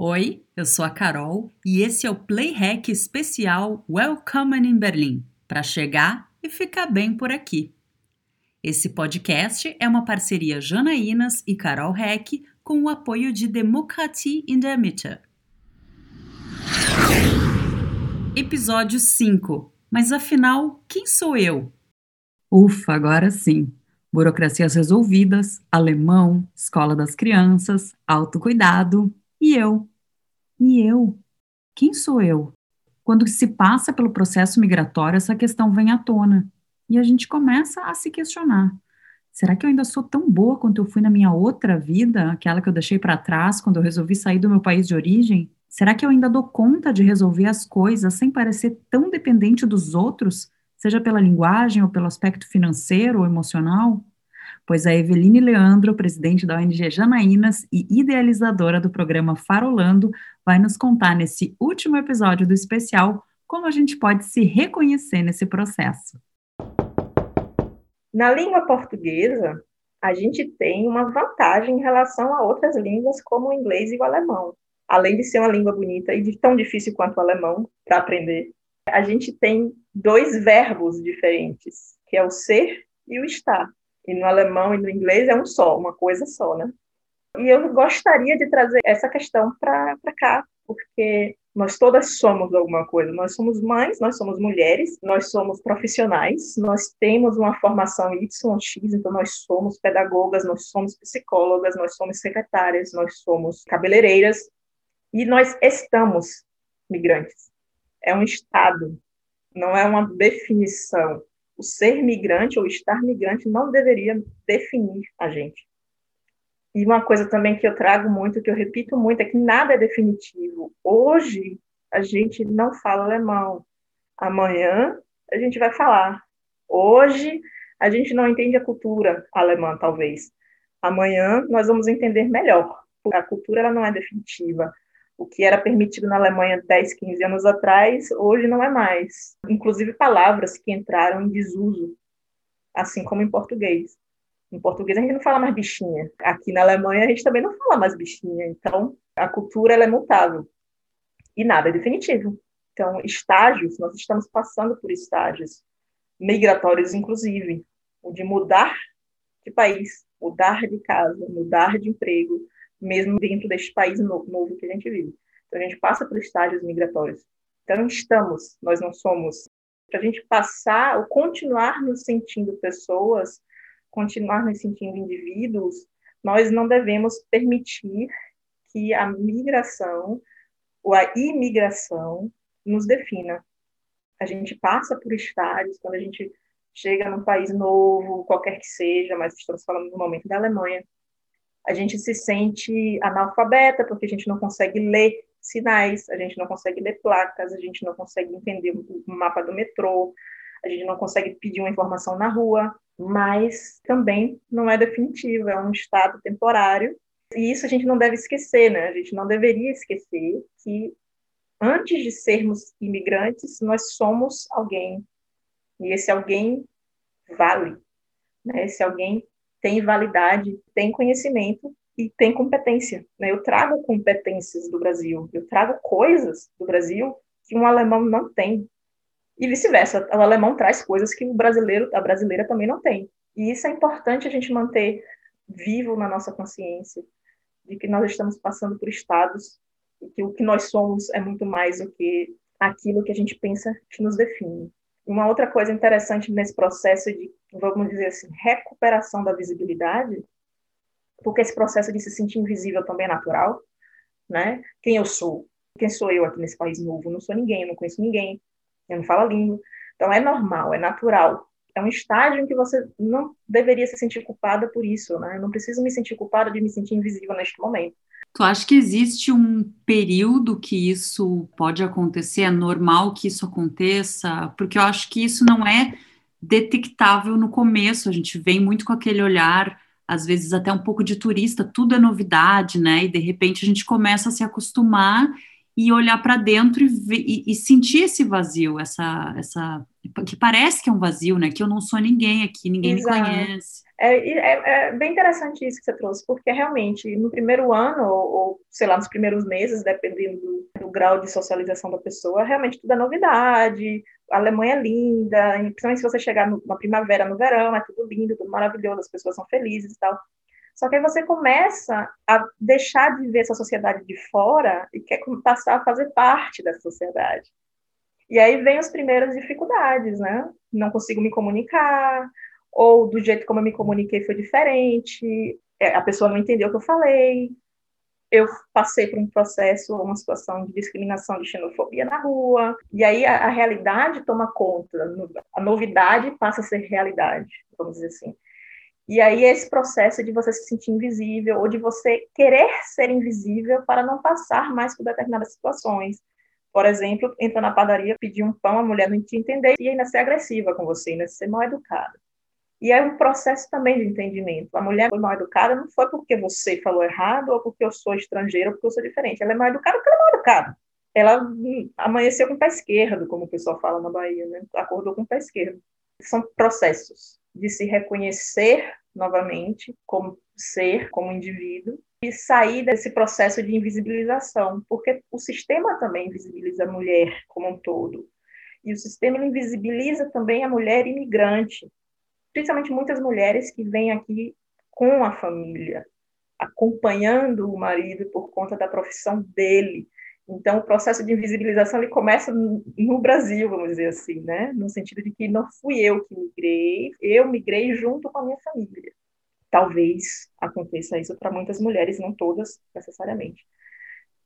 Oi, eu sou a Carol e esse é o Playhack especial Welcome in Berlin para chegar e ficar bem por aqui. Esse podcast é uma parceria Janaínas e Carol Hack com o apoio de Demokratie in der Mitte. Episódio 5. Mas afinal, quem sou eu? Ufa, agora sim. Burocracias resolvidas, alemão, escola das crianças, autocuidado e eu. E eu? Quem sou eu? Quando se passa pelo processo migratório, essa questão vem à tona e a gente começa a se questionar. Será que eu ainda sou tão boa quanto eu fui na minha outra vida, aquela que eu deixei para trás quando eu resolvi sair do meu país de origem? Será que eu ainda dou conta de resolver as coisas sem parecer tão dependente dos outros, seja pela linguagem ou pelo aspecto financeiro ou emocional? Pois a Eveline Leandro, presidente da ONG Janaínas e idealizadora do programa Farolando, vai nos contar nesse último episódio do especial como a gente pode se reconhecer nesse processo. Na língua portuguesa, a gente tem uma vantagem em relação a outras línguas, como o inglês e o alemão. Além de ser uma língua bonita e tão difícil quanto o alemão para aprender, a gente tem dois verbos diferentes, que é o ser e o estar. E no alemão e no inglês é um só, uma coisa só, né? E eu gostaria de trazer essa questão para cá, porque nós todas somos alguma coisa. Nós somos mães, nós somos mulheres, nós somos profissionais, nós temos uma formação YX, então nós somos pedagogas, nós somos psicólogas, nós somos secretárias, nós somos cabeleireiras e nós estamos migrantes. É um estado, não é uma definição. O ser migrante ou estar migrante não deveria definir a gente. E uma coisa também que eu trago muito, que eu repito muito, é que nada é definitivo. Hoje, a gente não fala alemão. Amanhã, a gente vai falar. Hoje, a gente não entende a cultura alemã, talvez. Amanhã, nós vamos entender melhor. A cultura ela não é definitiva. O que era permitido na Alemanha 10, 15 anos atrás, hoje não é mais. Inclusive palavras que entraram em desuso, assim como em português. Em português a gente não fala mais bichinha. Aqui na Alemanha a gente também não fala mais bichinha. Então, a cultura é mutável. E nada é definitivo. Então, estágios, nós estamos passando por estágios migratórios, inclusive, de mudar de país, mudar de casa, mudar de emprego, mesmo dentro deste país novo, novo que a gente vive. Então, a gente passa por estágios migratórios. Então, estamos, nós não somos. Para a gente passar ou continuar nos sentindo pessoas, continuar nos sentindo indivíduos, nós não devemos permitir que a migração ou a imigração nos defina. A gente passa por estágios quando a gente chega num país novo, qualquer que seja, mas estamos falando no momento da Alemanha, a gente se sente analfabeta porque a gente não consegue ler sinais, a gente não consegue ler placas, a gente não consegue entender o mapa do metrô, a gente não consegue pedir uma informação na rua, mas também não é definitivo, é um estado temporário. E isso a gente não deve esquecer, né? A gente não deveria esquecer que antes de sermos imigrantes, nós somos alguém. E esse alguém vale. Né? Esse alguém tem validade, tem conhecimento e tem competência. Né? Eu trago competências do Brasil, eu trago coisas do Brasil que um alemão não tem, e vice-versa, o alemão traz coisas que o brasileiro, a brasileira também não tem. E isso é importante a gente manter vivo na nossa consciência, de que nós estamos passando por estados e que o que nós somos é muito mais do que aquilo que a gente pensa que nos define. Uma outra coisa interessante nesse processo de, vamos dizer assim, recuperação da visibilidade, porque esse processo de se sentir invisível também é natural, né? Quem eu sou? Quem sou eu aqui nesse país novo? Não sou ninguém, eu não conheço ninguém eu não falo a língua. Então é normal, é natural. É um estágio em que você não deveria se sentir culpada por isso, né? Eu não preciso me sentir culpada de me sentir invisível neste momento. Tu acha que existe um período que isso pode acontecer? É normal que isso aconteça? Porque eu acho que isso não é detectável no começo. A gente vem muito com aquele olhar, às vezes até um pouco de turista, tudo é novidade, né? E de repente a gente começa a se acostumar e olhar para dentro e, ver, e, e, sentir esse vazio, essa, essa que parece que é um vazio, né? Que eu não sou ninguém aqui, ninguém Exato. me conhece. É, é, é, bem interessante isso que você trouxe, porque realmente no primeiro ano, ou, ou sei lá, nos primeiros meses, dependendo do, do, grau de socialização da pessoa, realmente tudo é novidade, a Alemanha é linda, principalmente se você chegar no, na primavera, no verão, é tudo lindo, tudo maravilhoso, as pessoas são felizes e tal. Só que aí você começa a deixar de ver essa sociedade de fora e quer passar a fazer parte dessa sociedade. E aí vem as primeiras dificuldades, né? Não consigo me comunicar, ou do jeito como eu me comuniquei foi diferente, é, a pessoa não entendeu o que eu falei, eu passei por um processo, uma situação de discriminação, de xenofobia na rua, e aí a, a, realidade toma conta, a novidade passa a ser realidade, vamos dizer assim. E aí esse processo de você se sentir invisível, ou de você querer ser invisível para não passar mais por determinadas situações. Por exemplo, entrar na padaria, pedir um pão, a mulher não te entender e ainda ser agressiva com você, ainda ser mal educada. E é um processo também de entendimento. A mulher foi mal educada não foi porque você falou errado ou porque eu sou estrangeira ou porque eu sou diferente. Ela é mal educada porque ela é mal educada. Ela hum, amanheceu com o pé esquerdo, como o pessoal fala na Bahia, né? Acordou com o pé esquerdo. São processos de se reconhecer novamente como ser, como indivíduo, e sair desse processo de invisibilização, porque o sistema também invisibiliza a mulher como um todo. E o sistema invisibiliza também a mulher imigrante, principalmente muitas mulheres que vêm aqui com a família, acompanhando o marido por conta da profissão dele. Então, o processo de invisibilização ele começa no Brasil, vamos dizer assim, né? No sentido de que não fui eu que migrei, eu migrei junto com a minha família. Talvez aconteça isso para muitas mulheres, não todas necessariamente.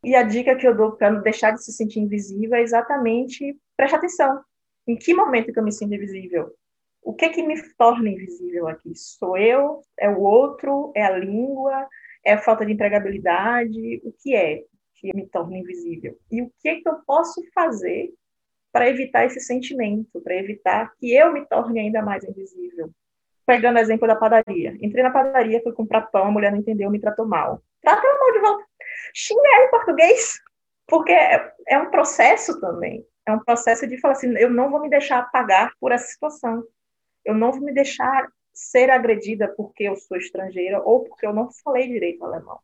E a dica que eu dou para deixar de se sentir invisível é exatamente preste atenção. Em que momento que eu me sinto invisível? O que é que me torna invisível aqui? Sou eu? É o outro? É a língua? É a falta de empregabilidade? O que é que me torna invisível? E o que é que eu posso fazer para evitar esse sentimento, para evitar que eu me torne ainda mais invisível? Pegando o exemplo da padaria. Entrei na padaria, fui comprar pão, a mulher não entendeu, me tratou mal. Trata mal de volta. Xingar em português. Porque é, é um processo também. É um processo de falar assim, eu não vou me deixar pagar por essa situação eu não vou me deixar ser agredida porque eu sou estrangeira ou porque eu não falei direito alemão.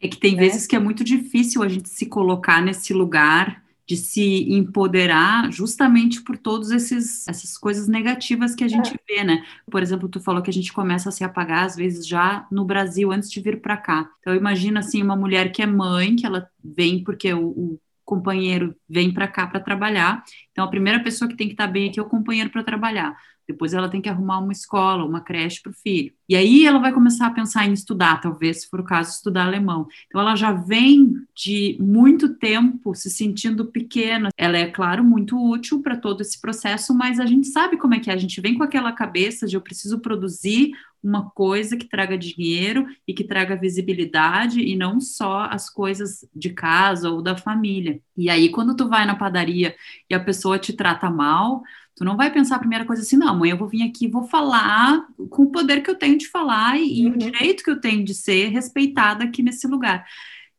É que tem né? vezes que é muito difícil a gente se colocar nesse lugar de se empoderar justamente por todas essas coisas negativas que a gente é. vê, né? Por exemplo, tu falou que a gente começa a se apagar às vezes já no Brasil antes de vir para cá. Então imagina assim uma mulher que é mãe, que ela vem porque o, o companheiro vem para cá para trabalhar. Então a primeira pessoa que tem que estar tá bem aqui é o companheiro para trabalhar. Depois ela tem que arrumar uma escola, uma creche para o filho. E aí ela vai começar a pensar em estudar, talvez, se for o caso, estudar alemão. Então ela já vem de muito tempo se sentindo pequena. Ela é, claro, muito útil para todo esse processo, mas a gente sabe como é que é. A gente vem com aquela cabeça de eu preciso produzir uma coisa que traga dinheiro e que traga visibilidade e não só as coisas de casa ou da família. E aí, quando tu vai na padaria e a pessoa te trata mal, Tu não vai pensar a primeira coisa assim, não, amanhã eu vou vir aqui e vou falar com o poder que eu tenho de falar e, uhum. o direito que eu tenho de ser respeitada aqui nesse lugar.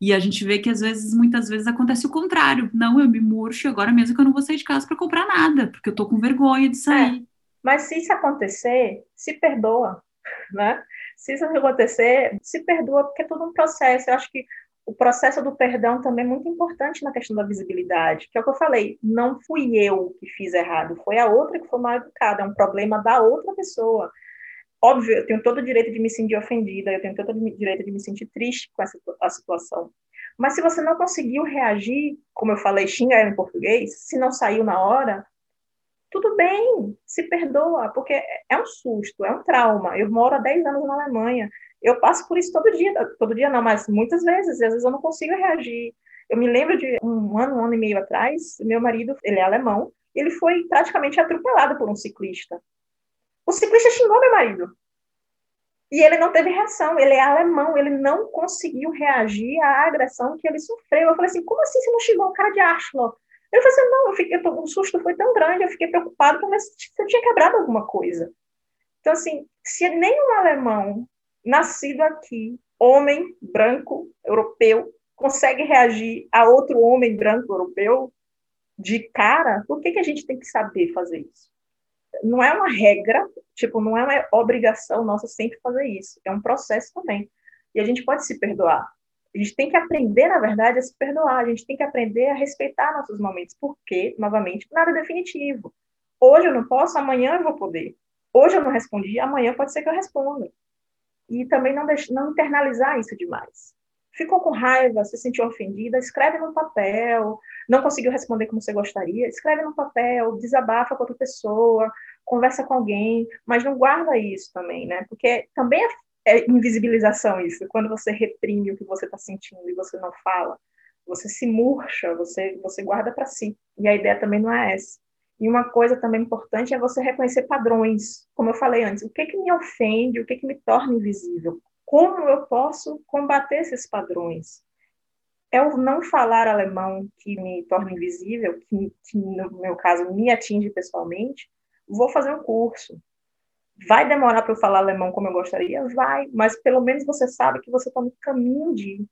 E a gente vê que às vezes, muitas vezes acontece o contrário. Não, eu me murcho agora mesmo que eu não vou sair de casa para comprar nada, porque eu tô com vergonha de sair. É. Mas se isso acontecer, se perdoa, né? Se isso acontecer, se perdoa, porque é todo um processo. Eu acho que o processo do perdão também é muito importante na questão da visibilidade, que é o que eu falei, não fui eu que fiz errado, foi a outra que foi mal educada, é um problema da outra pessoa. Óbvio, eu tenho todo o direito de me sentir ofendida, eu tenho todo o direito de me sentir triste com essa a situação. Mas se você não conseguiu reagir, como eu falei, xinga em português, se não saiu na hora, tudo bem, se perdoa, porque é um susto, é um trauma. Eu moro há 10 anos na Alemanha, eu passo por isso todo dia, todo dia não, mas muitas vezes, e às vezes eu não consigo reagir. Eu me lembro de um ano, um ano e meio atrás, meu marido, ele é alemão, ele foi praticamente atropelado por um ciclista. O ciclista xingou meu marido. E ele não teve reação, ele é alemão, ele não conseguiu reagir à agressão que ele sofreu. Eu falei assim, como assim você não xingou um cara de Ashlo? Ele falou assim, não, eu fiquei, eu, o susto foi tão grande, eu fiquei preocupado para ver se eu tinha quebrado alguma coisa. Então, assim, se nem um alemão nascido aqui, homem, branco, europeu, consegue reagir a outro homem branco europeu de cara, por que, que a gente tem que saber fazer isso? Não é uma regra, tipo, não é uma obrigação nossa sempre fazer isso. É um processo também. E a gente pode se perdoar. A gente tem que aprender, na verdade, a se perdoar. A gente tem que aprender a respeitar nossos momentos, porque, novamente, nada é definitivo. Hoje eu não posso, amanhã eu vou poder. Hoje eu não respondi, amanhã pode ser que eu responda. E também não, deixe, não internalizar isso demais. Ficou com raiva, se sentiu ofendida, escreve no papel. Não conseguiu responder como você gostaria, escreve no papel, desabafa com outra pessoa, conversa com alguém, mas não guarda isso também, né? Porque também é, é invisibilização isso, quando você reprime o que você está sentindo e você não fala, você se murcha, você, você guarda para si. E a ideia também não é essa. E uma coisa também importante é você reconhecer padrões. Como eu falei antes, o que, que me ofende, o que, que me torna invisível? Como eu posso combater esses padrões? É o não falar alemão que me torna invisível, que, que no meu caso me atinge pessoalmente. Vou fazer um curso. Vai demorar para eu falar alemão como eu gostaria? Vai, mas pelo menos você sabe que você está no caminho de.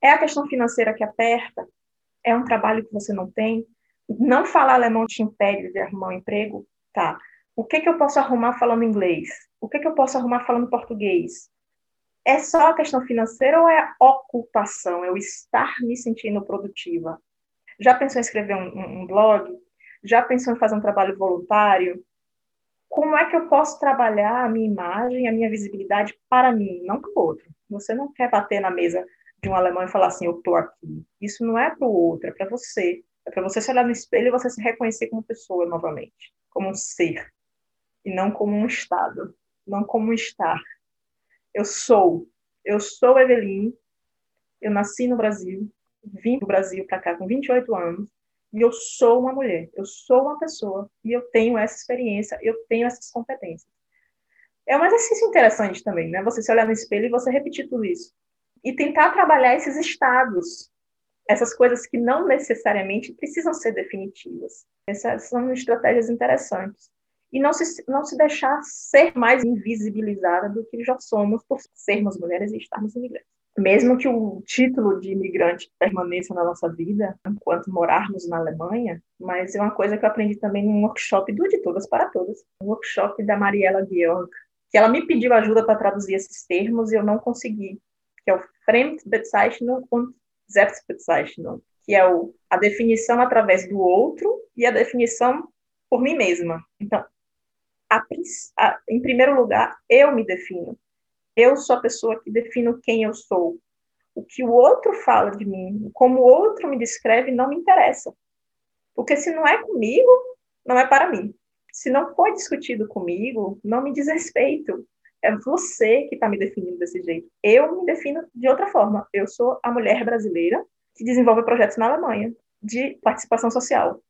É a questão financeira que aperta? É um trabalho que você não tem? Não falar alemão te impede de arrumar um emprego? Tá. O que, que eu posso arrumar falando inglês? O que, que eu posso arrumar falando português? É só a questão financeira ou é a ocupação? É o estar me sentindo produtiva? Já pensou em escrever um, um blog? Já pensou em fazer um trabalho voluntário? Como é que eu posso trabalhar a minha imagem, a minha visibilidade para mim, não para o outro? Você não quer bater na mesa de um alemão e falar assim, eu estou aqui. Isso não é para o outro, é para você. É para você se olhar no espelho e você se reconhecer como pessoa novamente, como um ser, e não como um estado, não como um estar. Eu sou, eu sou Eveline, eu nasci no Brasil, vim do Brasil para cá com 28 anos, e eu sou uma mulher, eu sou uma pessoa, e eu tenho essa experiência, eu tenho essas competências. É um exercício interessante também, né? Você se olhar no espelho e você repetir tudo isso. E tentar trabalhar esses estados essas coisas que não necessariamente precisam ser definitivas. Essas são estratégias interessantes. E não se, não se deixar ser mais invisibilizada do que já somos por sermos mulheres e estarmos imigrantes. Mesmo que o título de imigrante permaneça na nossa vida, enquanto morarmos na Alemanha, mas é uma coisa que eu aprendi também num workshop do De Todas para Todas, um workshop da Mariela Georg, que ela me pediu ajuda para traduzir esses termos e eu não consegui, que é o Fremdbezeichnung und Selbstbezeichnung, que é o, a definição através do outro e a definição por mim mesma. Então, a, a, em primeiro lugar, eu me defino. Eu sou a pessoa que defino quem eu sou. O que o outro fala de mim, como o outro me descreve, não me interessa. Porque se não é comigo, não é para mim. Se não foi discutido comigo, não me diz respeito. É você que está me definindo desse jeito. Eu me defino de outra forma. Eu sou a mulher brasileira que desenvolve projetos na Alemanha de participação social.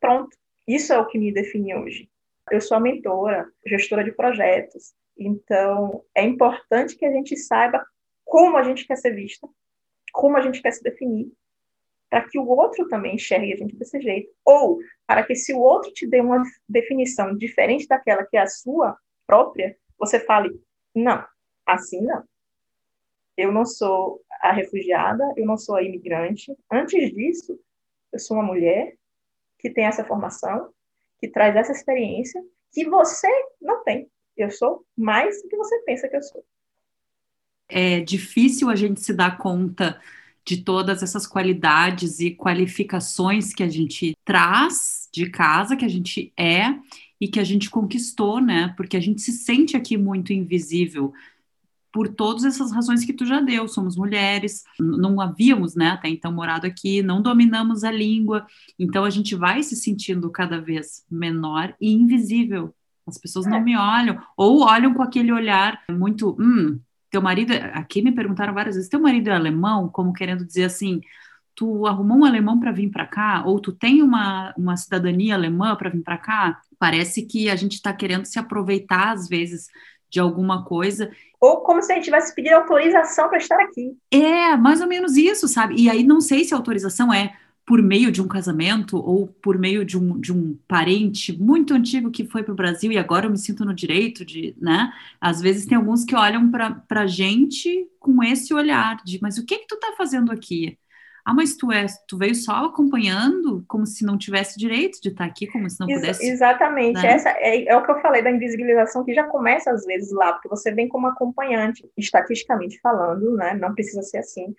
Pronto. Isso é o que me define hoje. Eu sou a mentora, gestora de projetos. Então, é importante que a gente saiba como a gente quer ser vista, como a gente quer se definir, para que o outro também enxergue a gente desse jeito. Ou para que, se o outro te dê uma definição diferente daquela que é a sua própria, você fale, não, assim não. Eu não sou a refugiada, eu não sou a imigrante. Antes disso, eu sou uma mulher que tem essa formação, que traz essa experiência que você não tem. Eu sou mais do que você pensa que eu sou. É difícil a gente se dar conta de todas essas qualidades e qualificações que a gente traz de casa, que a gente é e que a gente conquistou, né? Porque a gente se sente aqui muito invisível por todas essas razões que tu já deu. Somos mulheres, não havíamos, né, até então morado aqui, não dominamos a língua, então a gente vai se sentindo cada vez menor e invisível. As pessoas não é. me olham, ou olham com aquele olhar muito, hum, teu marido, aqui me perguntaram várias vezes, teu marido é alemão? Como querendo dizer assim, tu arrumou um alemão para vir para cá? Ou tu tem uma, uma cidadania alemã para vir para cá? Parece que a gente está querendo se aproveitar, às vezes, de alguma coisa. Ou como se a gente tivesse pedido autorização para estar aqui. É, mais ou menos isso, sabe? E aí não sei se a autorização é por meio de um casamento ou por meio de um, de um parente muito antigo que foi para o Brasil e agora eu me sinto no direito de, né? Às vezes tem alguns que olham para a gente com esse olhar de, mas o que que tu está fazendo aqui? Ah, mas tu, é, tu veio só acompanhando, como se não tivesse direito de estar tá aqui, como se não Ex pudesse. Exatamente. Né? Essa é, é, o que eu falei da invisibilização, que já começa às vezes lá, porque você vem como acompanhante, estatisticamente falando, né? Não precisa ser assim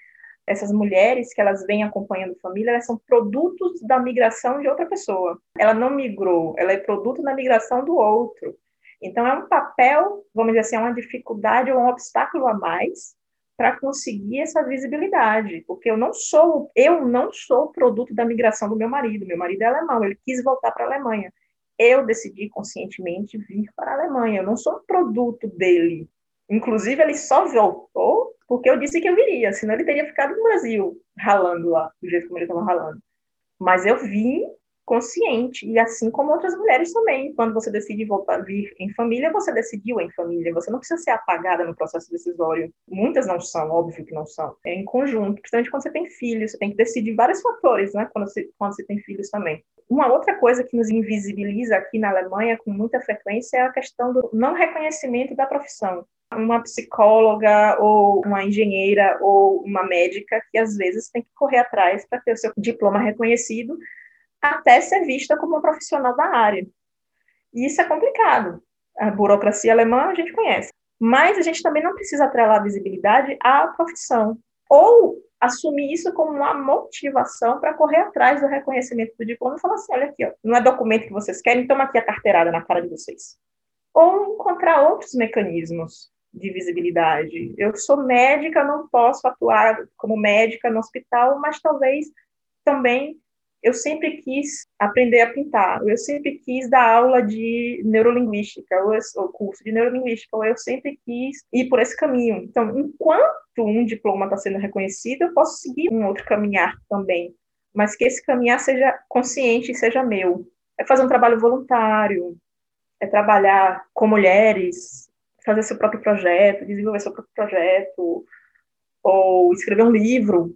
essas mulheres que elas vêm acompanhando família, elas são produtos da migração de outra pessoa. Ela não migrou, ela é produto da migração do outro. Então é um papel, vamos dizer assim, é uma dificuldade ou um obstáculo a mais para conseguir essa visibilidade, porque eu não sou, eu não sou produto da migração do meu marido. Meu marido é alemão, ele quis voltar para a Alemanha. Eu decidi conscientemente vir para a Alemanha. Eu não sou produto dele. Inclusive, ele só voltou porque eu disse que eu viria, senão ele teria ficado no Brasil, ralando lá, do jeito como ele estava ralando. Mas eu vim consciente, e assim como outras mulheres também. Quando você decide voltar vir em família, você decidiu em família. Você não precisa ser apagada no processo decisório. Muitas não são, óbvio que não são. É em conjunto, principalmente quando você tem filhos, você tem que decidir vários fatores, né? Quando você, quando você tem filhos também. Uma outra coisa que nos invisibiliza aqui na Alemanha com muita frequência é a questão do não reconhecimento da profissão uma psicóloga ou uma engenheira ou uma médica que às vezes tem que correr atrás para ter o seu diploma reconhecido até ser vista como uma profissional da área. E isso é complicado. A burocracia alemã a gente conhece. Mas a gente também não precisa atrelar a visibilidade à profissão. Ou assumir isso como uma motivação para correr atrás do reconhecimento do diploma e falar assim: olha aqui, ó, não é documento que vocês querem, toma aqui a carteirada na cara de vocês. Ou encontrar outros mecanismos de visibilidade. Eu sou médica, não posso atuar como médica no hospital, mas talvez também eu sempre quis aprender a pintar, eu sempre quis dar aula de neurolinguística, ou, ou curso de neurolinguística, ou eu sempre quis ir por esse caminho. Então, enquanto um diploma está sendo reconhecido, eu posso seguir um outro caminhar também, mas que esse caminhar seja consciente e seja meu. É fazer um trabalho voluntário, é trabalhar com mulheres, fazer seu próprio projeto, desenvolver seu próprio projeto, ou escrever um livro.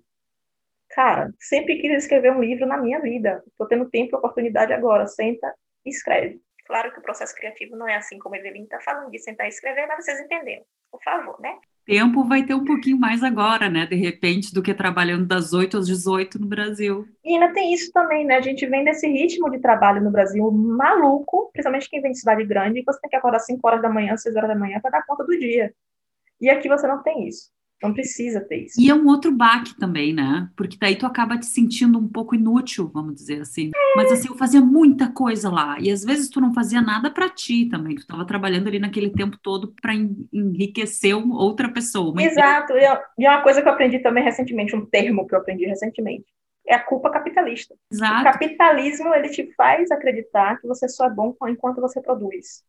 Cara, sempre quis escrever um livro na minha vida. Estou tendo tempo e oportunidade agora. Senta e escreve. Claro que o processo criativo não é assim como a Evelyn está falando, de sentar e escrever, mas vocês entenderam. Por favor, né? tempo vai ter um pouquinho mais agora, né? De repente, do que trabalhando das 8 às 18 no Brasil. E ainda tem isso também, né? A gente vem desse ritmo de trabalho no Brasil maluco, principalmente quem vem de cidade grande, que você tem que acordar 5 horas da manhã, 6 horas da manhã para dar conta do dia. E aqui você não tem isso. Não precisa ter isso. E é um outro baque também, né? Porque daí tu acaba te sentindo um pouco inútil, vamos dizer assim. É. Mas assim, eu fazia muita coisa lá. E às vezes tu não fazia nada para ti também. Tu estava trabalhando ali naquele tempo todo para enriquecer outra pessoa. Exato. E é uma coisa que eu aprendi também recentemente, um termo que eu aprendi recentemente. É a culpa capitalista. Exato. O capitalismo, ele te faz acreditar que você só é bom enquanto você produz.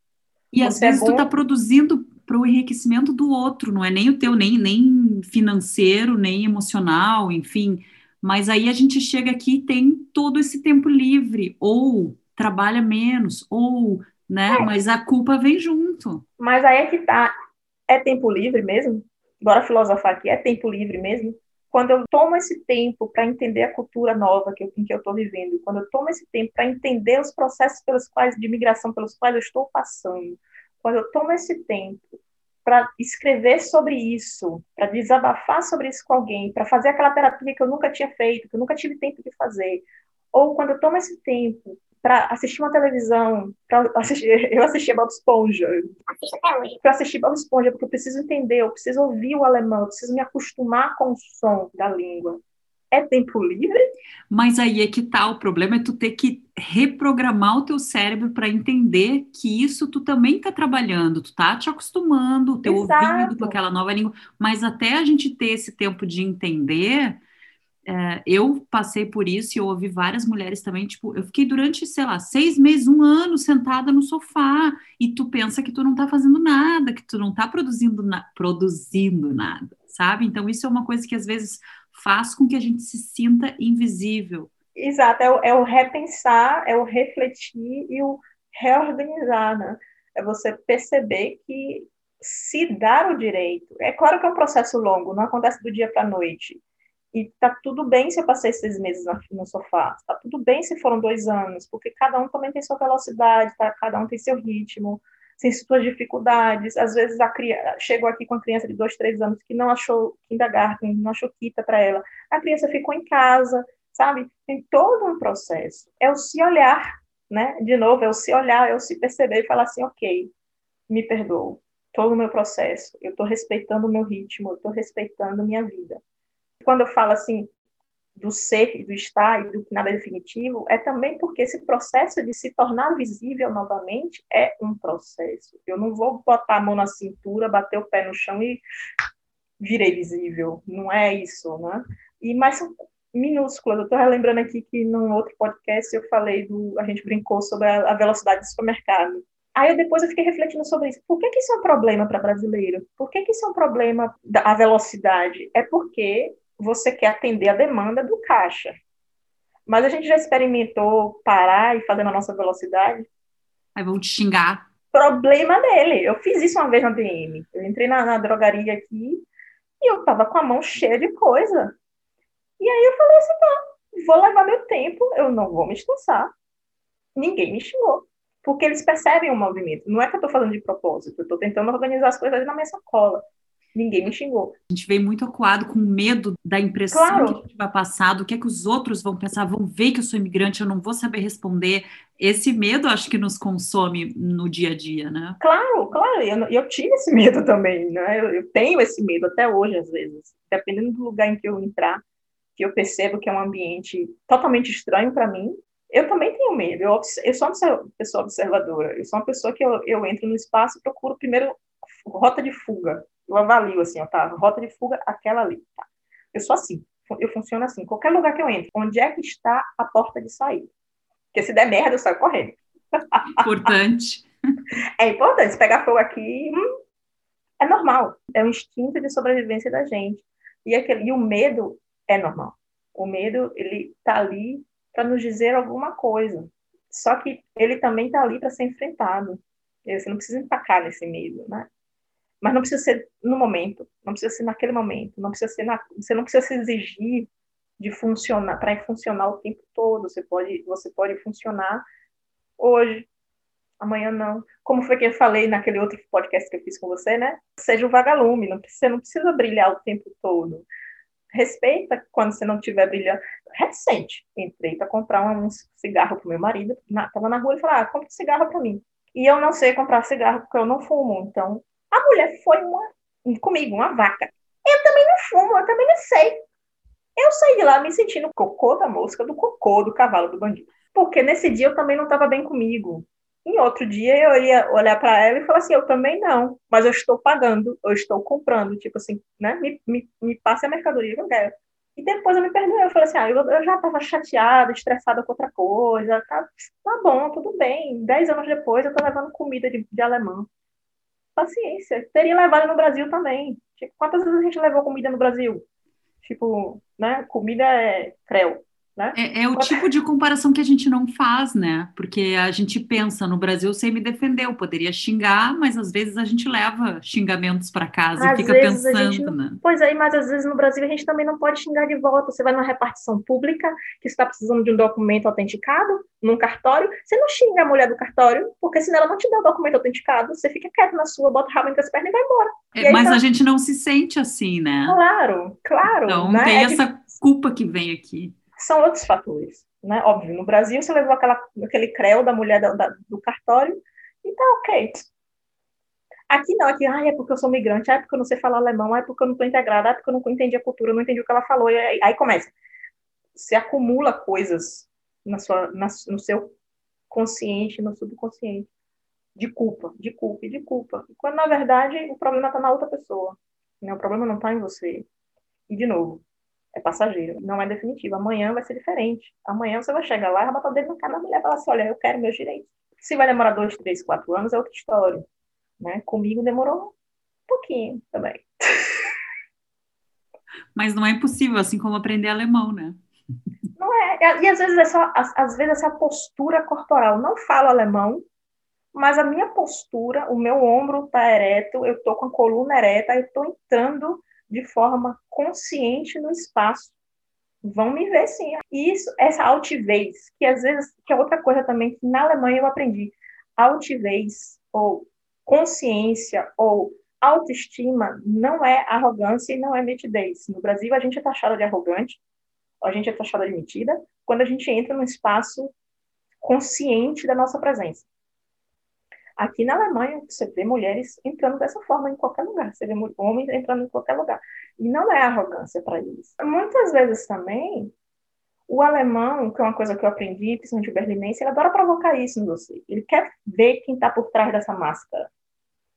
E às vezes é tu está produzindo para o enriquecimento do outro, não é nem o teu, nem, nem financeiro, nem emocional, enfim. Mas aí a gente chega aqui e tem todo esse tempo livre, ou trabalha menos, ou, né? É. Mas a culpa vem junto. Mas aí é que tá. É tempo livre mesmo? Bora filosofar aqui, é tempo livre mesmo? Quando eu tomo esse tempo para entender a cultura nova que eu, em que eu estou vivendo, quando eu tomo esse tempo para entender os processos pelos quais de migração pelos quais eu estou passando, quando eu tomo esse tempo para escrever sobre isso, para desabafar sobre isso com alguém, para fazer aquela terapia que eu nunca tinha feito, que eu nunca tive tempo de fazer, ou quando eu tomo esse tempo para assistir uma televisão, para assistir, eu assisti Bob Esponja, para assistir Bob Esponja, porque eu preciso entender, eu preciso ouvir o alemão, eu preciso me acostumar com o som da língua é tempo livre. Mas aí é que tá, o problema é tu ter que reprogramar o teu cérebro para entender que isso tu também tá trabalhando, tu tá te acostumando, o teu Exato. ouvido com aquela nova língua, mas até a gente ter esse tempo de entender, é, eu passei por isso e ouvi várias mulheres também, tipo, eu fiquei durante, sei lá, seis meses, um ano sentada no sofá e tu pensa que tu não tá fazendo nada, que tu não tá produzindo, na produzindo nada, sabe? Então isso é uma coisa que às vezes faz com que a gente se sinta invisível. Exato, é o, é o repensar, é o refletir e o reorganizar, né? É você perceber que se dar o direito. É claro que é um processo longo, não acontece do dia para a noite. E tá tudo bem se eu passei seis meses no sofá, tá tudo bem se foram dois anos, porque cada um também tem sua velocidade, tá? cada um tem seu ritmo, tem suas dificuldades. Às vezes a criança chegou aqui com uma criança de dois, três anos que não achou kindergarten, não achou quita para ela. A criança ficou em casa, sabe? Tem todo um processo. É o se olhar, né? De novo, é o se olhar, é o se perceber e falar assim, ok, me perdoo, todo o meu processo, eu estou respeitando o meu ritmo, eu estou respeitando minha vida. Quando eu falo assim, do ser, do estar e do que nada é definitivo, é também porque esse processo de se tornar visível novamente é um processo. Eu não vou botar a mão na cintura, bater o pé no chão e virei visível. Não é isso, né? E, mas são minúsculas. Eu estou relembrando aqui que num outro podcast eu falei do. A gente brincou sobre a, a velocidade do supermercado. Aí eu, depois eu fiquei refletindo sobre isso. Por que, que isso é um problema para brasileiro? Por que, que isso é um problema da velocidade? É porque você quer atender a demanda do caixa. Mas a gente já experimentou parar e fazer na nossa velocidade. Aí vão te xingar. Problema dele. Eu fiz isso uma vez na DM. Eu entrei na, na drogaria aqui e eu tava com a mão cheia de coisa. E aí eu falei assim, tá, vou levar meu tempo, eu não vou me estressar. Ninguém me xingou. Porque eles percebem o movimento. Não é que eu estou falando de propósito, eu estou tentando organizar as coisas na minha sacola ninguém me xingou. A gente veio muito acuado com medo da impressão claro. que a gente vai passar, do que é que os outros vão pensar, vão ver que eu sou imigrante, eu não vou saber responder. Esse medo acho que nos consome no dia a dia, né? Claro, claro, eu, eu tive esse medo também, né? Eu, eu tenho esse medo até hoje, às vezes. Dependendo do lugar em que eu entrar, que eu percebo que é um ambiente totalmente estranho para mim, eu também tenho medo. Eu, eu sou uma pessoa observadora. Eu sou uma pessoa que eu, eu entro no espaço e procuro primeiro rota de fuga eu avalio assim, ó, tá, rota de fuga, aquela ali, tá. Eu sou assim, eu funciono assim. Qualquer lugar que eu entro, onde é que está a porta de saída? Porque se der merda, eu saio correndo. Importante. é importante. Se pegar fogo aqui, hum, é normal. É um instinto de sobrevivência da gente. E, aquele, e o medo é normal. O medo, ele tá ali para nos dizer alguma coisa. Só que ele também tá ali para ser enfrentado. Você não precisa empacar nesse medo, né? Mas não precisa ser no momento, não precisa ser naquele momento, não precisa ser na, você não precisa se exigir de funcionar para funcionar o tempo todo. Você pode, você pode funcionar hoje, amanhã não. Como foi que eu falei naquele outro podcast que eu fiz com você, né? Seja um vagalume, não precisa, não precisa brilhar o tempo todo. Respeita quando você não estiver brilhando. Recente, entrei para comprar um cigarro para meu marido, na, na rua e falou: ah, compra um cigarro para mim. E eu não sei comprar cigarro porque eu não fumo, então a mulher foi uma, comigo, uma vaca. Eu também não fumo, eu também não sei. Eu saí de lá me sentindo cocô da mosca, do cocô do cavalo do bandido. Porque nesse dia eu também não estava bem comigo. Em outro dia eu ia olhar para ela e falar assim: eu também não, mas eu estou pagando, eu estou comprando. Tipo assim, né? Me, me, me passe a mercadoria que eu quero. E depois eu me perdoei. Eu falei assim: ah, eu, eu já estava chateada, estressada com outra coisa. Tá, tá bom, tudo bem. Dez anos depois eu estou levando comida de, de alemão paciência. Teria levado no Brasil também. Tipo, quantas vezes a gente levou comida no Brasil? Tipo, né? Comida é creu. Né? É, é, o tipo de comparação que a gente não faz, né? Porque a gente pensa, no Brasil você me defendeu, poderia xingar, mas às vezes a gente leva xingamentos para casa às e fica pensando, não... né? Pois aí, mas às vezes no Brasil a gente também não pode xingar de volta. Você vai numa repartição pública que está precisando de um documento autenticado num cartório, você não xinga a mulher do cartório, porque senão ela não te dá o documento autenticado, você fica quieto na sua, bota o rabo entre as pernas e vai embora. É, e mas tá... a gente não se sente assim, né? Claro, claro. Então né? tem é essa culpa que vem aqui são outros fatores. Né? Óbvio, no Brasil você levou aquela, aquele creu da mulher da, da, do cartório, então ok. Aqui não, aqui, ah, é porque eu sou migrante, ah, é porque eu não sei falar alemão, ah, é porque eu não estou integrada, ah, é porque eu não entendi a cultura, não entendi o que ela falou, e aí, aí começa. Você acumula coisas na sua, na, no seu consciente, no subconsciente, de culpa, de culpa e de culpa. Quando, na verdade, o problema está na outra pessoa. Né? O problema não está em você. E, de novo, é passageiro, não é definitivo. Amanhã vai ser diferente. Amanhã você vai chegar lá e botar o dedo na cara da mulher e falar assim: olha, eu quero meus direitos. Se vai demorar dois, três, quatro anos, é outra história. Né? Comigo demorou um pouquinho também. Mas não é impossível, assim como aprender alemão, né? Não é. E às vezes, essa, às, às vezes essa postura corporal. Não falo alemão, mas a minha postura, o meu ombro está ereto, eu estou com a coluna ereta, eu estou entrando de forma consciente no espaço. vão me ver sim. E isso, essa altivez, que às vezes, que é outra coisa também que na Alemanha eu aprendi. Altivez, ou consciência, ou autoestima, não é arrogância e não é metidez. No Brasil, a gente é taxada de arrogante, a gente é taxada de metida, quando a gente entra num espaço consciente da nossa presença. Aqui na Alemanha, você vê mulheres entrando dessa forma em qualquer lugar, você vê homens entrando em qualquer lugar. E não é arrogância para eles. Muitas vezes também, o alemão, que é uma coisa que eu aprendi, principalmente o berlinense, ele adora provocar isso em você. Ele quer ver quem está por trás dessa máscara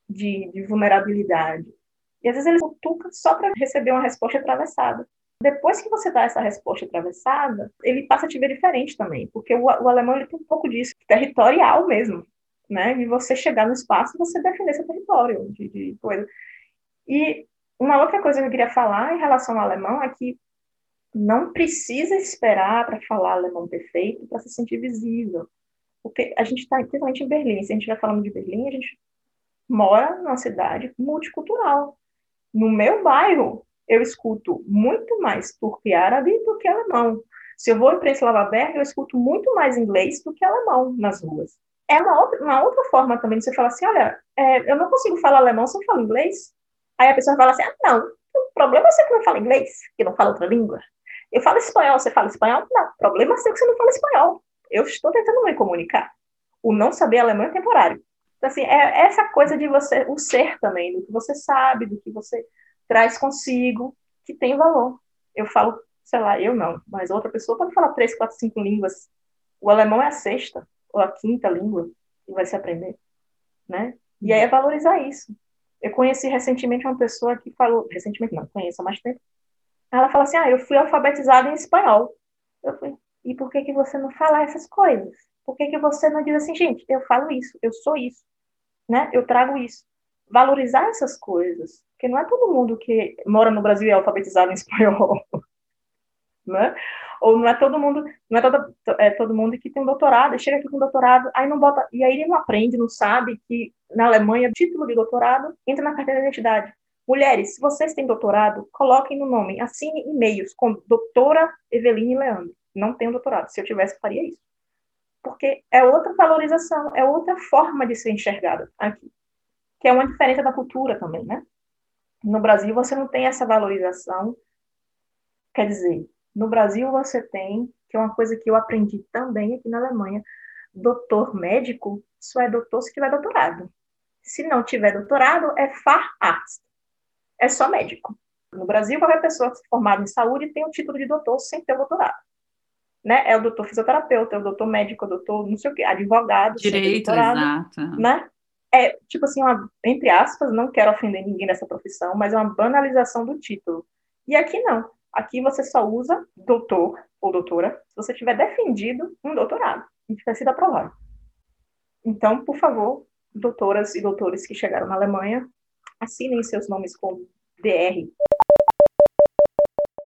de, de vulnerabilidade. E às vezes ele cutuca só para receber uma resposta atravessada. Depois que você dá essa resposta atravessada, ele passa a te ver diferente também, porque o, o alemão ele tem um pouco disso, territorial mesmo né? De você chegar no espaço e você defender seu território, de, de coisa. E uma outra coisa que eu queria falar em relação ao alemão é que não precisa esperar para falar alemão perfeito para se sentir visível. Porque a gente está, principalmente em Berlim, se a gente vai falando de Berlim, a gente mora numa cidade multicultural. No meu bairro, eu escuto muito mais turco e árabe do que alemão. Se eu vou em Prenzlauer Berg, eu escuto muito mais inglês do que alemão nas ruas é uma outra, uma outra forma também de você falar assim, olha, é, eu não consigo falar alemão se eu falo inglês. Aí a pessoa fala assim, ah, não, o problema é você que não fala inglês, que não fala outra língua. Eu falo espanhol, você fala espanhol? Não, o problema é seu que você não fala espanhol. Eu estou tentando me comunicar. O não saber alemão é temporário. Então, assim, é essa coisa de você, o ser também, do que você sabe, do que você traz consigo, que tem valor. Eu falo, sei lá, eu não, mas outra pessoa pode falar três, quatro, cinco línguas. O alemão é a sexta ou a quinta língua que vai se aprender, né? E aí é valorizar isso. Eu conheci recentemente uma pessoa que falou, recentemente não, conheço há mais tempo. Ela fala assim: "Ah, eu fui alfabetizada em espanhol". Eu fui: "E por que que você não fala essas coisas? Por que que você não diz assim, gente, eu falo isso, eu sou isso, né? Eu trago isso". Valorizar essas coisas, porque não é todo mundo que mora no Brasil e é alfabetizado em espanhol, né? Ou não é todo mundo, não é todo, é todo mundo que tem um doutorado, chega aqui com doutorado, aí não bota, e aí ele não aprende, não sabe que na Alemanha, título de doutorado entra na carteira de identidade. Mulheres, se vocês têm doutorado, coloquem no nome, assine e-mails com doutora Eveline Leandro. Não tenho doutorado, se eu tivesse, faria isso. Porque é outra valorização, é outra forma de ser enxergada aqui. Que é uma diferença da cultura também, né? No Brasil, você não tem essa valorização. Quer dizer, no Brasil, você tem, que é uma coisa que eu aprendi também aqui na Alemanha, doutor médico só é doutor se tiver doutorado. Se não tiver doutorado, é Facharzt. É só médico. No Brasil, qualquer pessoa formada em saúde tem o título de doutor sem ter doutorado. Né? É o doutor fisioterapeuta, é o doutor médico, é o doutor não sei o quê, advogado. Direito, exato. Né? É, tipo assim, uma, entre aspas, não quero ofender ninguém nessa profissão, mas é uma banalização do título. E aqui não. Aqui você só usa doutor ou doutora se você tiver defendido um doutorado e tiver sido aprovado. Então, por favor, doutoras e doutores que chegaram na Alemanha, assinem seus nomes com DR